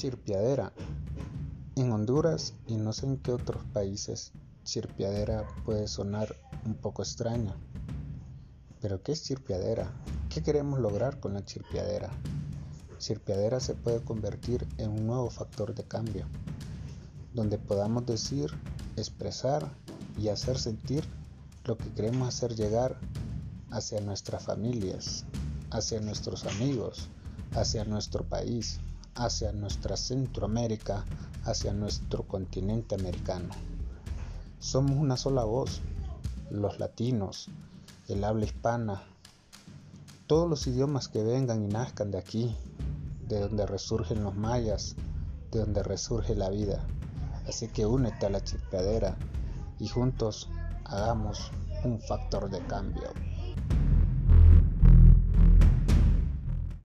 Chirpiadera. En Honduras y no sé en qué otros países, chirpiadera puede sonar un poco extraña. Pero ¿qué es chirpiadera? ¿Qué queremos lograr con la chirpiadera? Chirpiadera se puede convertir en un nuevo factor de cambio, donde podamos decir, expresar y hacer sentir lo que queremos hacer llegar hacia nuestras familias, hacia nuestros amigos, hacia nuestro país, hacia nuestra Centroamérica, hacia nuestro continente americano. Somos una sola voz, los latinos, el habla hispana, todos los idiomas que vengan y nazcan de aquí, de donde resurgen los mayas, de donde resurge la vida. Así que únete a la chispeadera y juntos hagamos un factor de cambio.